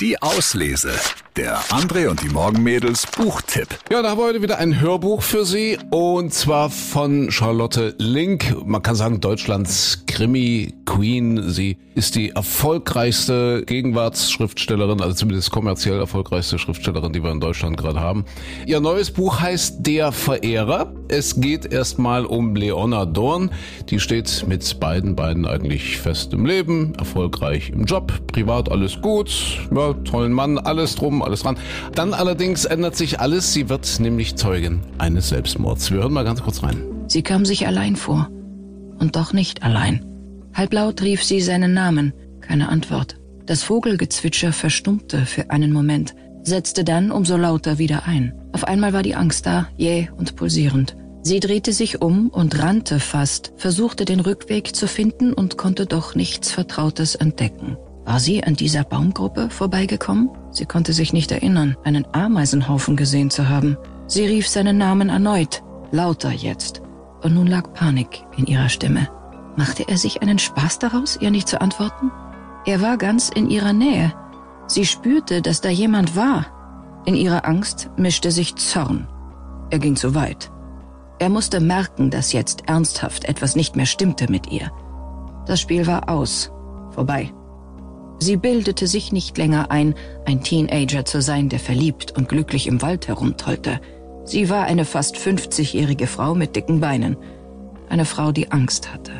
Die Auslese. Der André und die Morgenmädels Buchtipp. Ja, da haben wir heute wieder ein Hörbuch für Sie und zwar von Charlotte Link. Man kann sagen Deutschlands Krimi Queen. Sie ist die erfolgreichste Gegenwartsschriftstellerin, also zumindest kommerziell erfolgreichste Schriftstellerin, die wir in Deutschland gerade haben. Ihr neues Buch heißt Der Verehrer. Es geht erstmal um Leona Dorn. Die steht mit beiden Beinen eigentlich fest im Leben, erfolgreich im Job, privat alles gut, ja, tollen Mann, alles drum, alles dran. Dann allerdings ändert sich alles. Sie wird nämlich Zeugin eines Selbstmords. Wir hören mal ganz kurz rein. Sie kam sich allein vor. Und doch nicht allein. Halblaut rief sie seinen Namen. Keine Antwort. Das Vogelgezwitscher verstummte für einen Moment, setzte dann umso lauter wieder ein. Auf einmal war die Angst da, jäh und pulsierend. Sie drehte sich um und rannte fast, versuchte den Rückweg zu finden und konnte doch nichts Vertrautes entdecken. War sie an dieser Baumgruppe vorbeigekommen? Sie konnte sich nicht erinnern, einen Ameisenhaufen gesehen zu haben. Sie rief seinen Namen erneut, lauter jetzt. Und nun lag Panik in ihrer Stimme. Machte er sich einen Spaß daraus, ihr nicht zu antworten? Er war ganz in ihrer Nähe. Sie spürte, dass da jemand war. In ihrer Angst mischte sich Zorn. Er ging zu weit. Er musste merken, dass jetzt ernsthaft etwas nicht mehr stimmte mit ihr. Das Spiel war aus, vorbei. Sie bildete sich nicht länger ein, ein Teenager zu sein, der verliebt und glücklich im Wald herumtollte. Sie war eine fast 50-jährige Frau mit dicken Beinen. Eine Frau, die Angst hatte.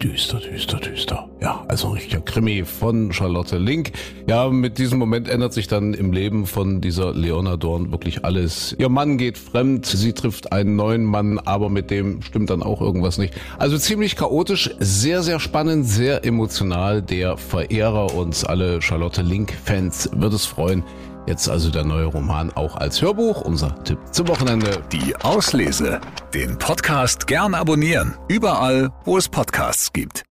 Düster, düster, düster. Ja, also ein richtiger Krimi von Charlotte Link. Ja, mit diesem Moment ändert sich dann im Leben von dieser Leona Dorn wirklich alles. Ihr Mann geht fremd, sie trifft einen neuen Mann, aber mit dem stimmt dann auch irgendwas nicht. Also ziemlich chaotisch, sehr, sehr spannend, sehr emotional. Der Verehrer uns alle Charlotte Link-Fans wird es freuen. Jetzt also der neue Roman auch als Hörbuch. Unser Tipp zum Wochenende. Die Auslese. Den Podcast gern abonnieren. Überall, wo es Podcasts gibt.